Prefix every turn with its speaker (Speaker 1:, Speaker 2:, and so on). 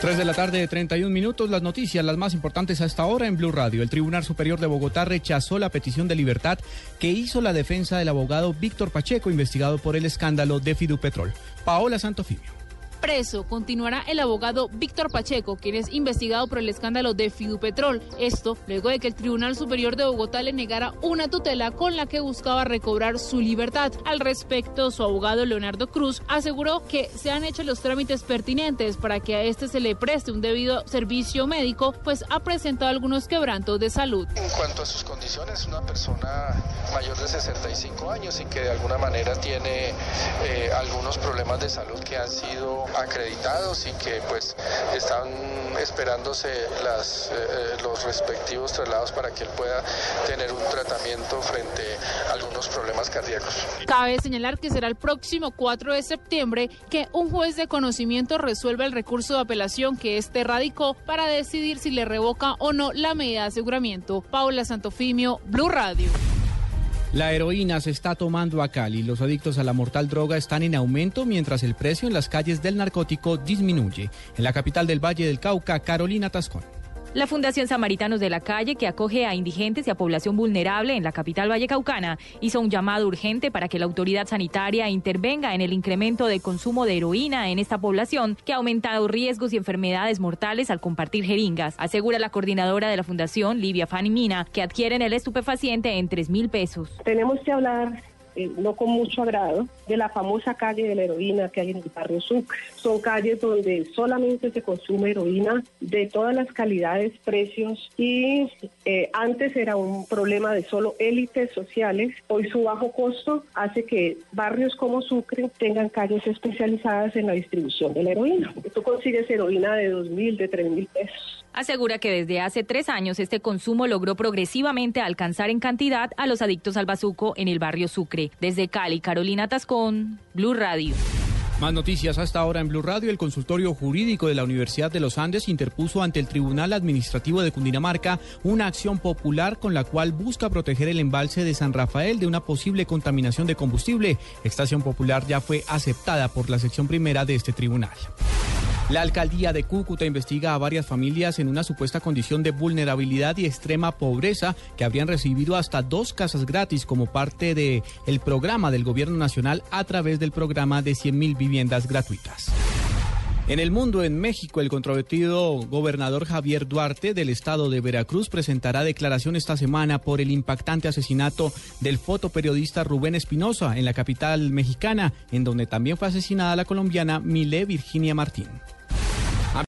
Speaker 1: 3 de la tarde, 31 minutos. Las noticias, las más importantes hasta ahora en Blue Radio. El Tribunal Superior de Bogotá rechazó la petición de libertad que hizo la defensa del abogado Víctor Pacheco, investigado por el escándalo de Fidupetrol. Paola Santofimio
Speaker 2: preso continuará el abogado Víctor Pacheco, quien es investigado por el escándalo de Fidupetrol. Esto luego de que el Tribunal Superior de Bogotá le negara una tutela con la que buscaba recobrar su libertad. Al respecto, su abogado Leonardo Cruz aseguró que se han hecho los trámites pertinentes para que a este se le preste un debido servicio médico, pues ha presentado algunos quebrantos de salud.
Speaker 3: En cuanto a sus condiciones, una persona mayor de 65 años y que de alguna manera tiene eh, algunos problemas de salud que han sido acreditados y que pues están esperándose las, eh, los respectivos traslados para que él pueda tener un tratamiento frente a algunos problemas cardíacos.
Speaker 2: Cabe señalar que será el próximo 4 de septiembre que un juez de conocimiento resuelva el recurso de apelación que este radicó para decidir si le revoca o no la medida de aseguramiento. Paula Santofimio, Blue Radio.
Speaker 1: La heroína se está tomando a Cali. Los adictos a la mortal droga están en aumento mientras el precio en las calles del narcótico disminuye. En la capital del Valle del Cauca, Carolina Tascón.
Speaker 4: La Fundación Samaritanos de la Calle, que acoge a indigentes y a población vulnerable en la capital vallecaucana, hizo un llamado urgente para que la autoridad sanitaria intervenga en el incremento de consumo de heroína en esta población, que ha aumentado riesgos y enfermedades mortales al compartir jeringas, asegura la coordinadora de la Fundación, Livia Fanny Mina, que adquieren el estupefaciente en 3 mil pesos.
Speaker 5: Tenemos que hablar eh, no con mucho agrado, de la famosa calle de la heroína que hay en el barrio Sucre. Son calles donde solamente se consume heroína de todas las calidades, precios y eh, antes era un problema de solo élites sociales. Hoy su bajo costo hace que barrios como Sucre tengan calles especializadas en la distribución de la heroína. Tú consigues heroína de dos mil, de tres mil pesos.
Speaker 4: Asegura que desde hace tres años este consumo logró progresivamente alcanzar en cantidad a los adictos al bazuco en el barrio Sucre. Desde Cali, Carolina Tascón, Blue Radio.
Speaker 1: Más noticias hasta ahora en Blue Radio. El consultorio jurídico de la Universidad de los Andes interpuso ante el Tribunal Administrativo de Cundinamarca una acción popular con la cual busca proteger el embalse de San Rafael de una posible contaminación de combustible. Esta acción popular ya fue aceptada por la sección primera de este tribunal. La alcaldía de Cúcuta investiga a varias familias en una supuesta condición de vulnerabilidad y extrema pobreza que habrían recibido hasta dos casas gratis como parte del el programa del gobierno nacional a través del programa de 100.000 viviendas gratuitas. En el mundo, en México, el controvertido gobernador Javier Duarte del estado de Veracruz presentará declaración esta semana por el impactante asesinato del fotoperiodista Rubén Espinosa en la capital mexicana, en donde también fue asesinada la colombiana Mile Virginia Martín.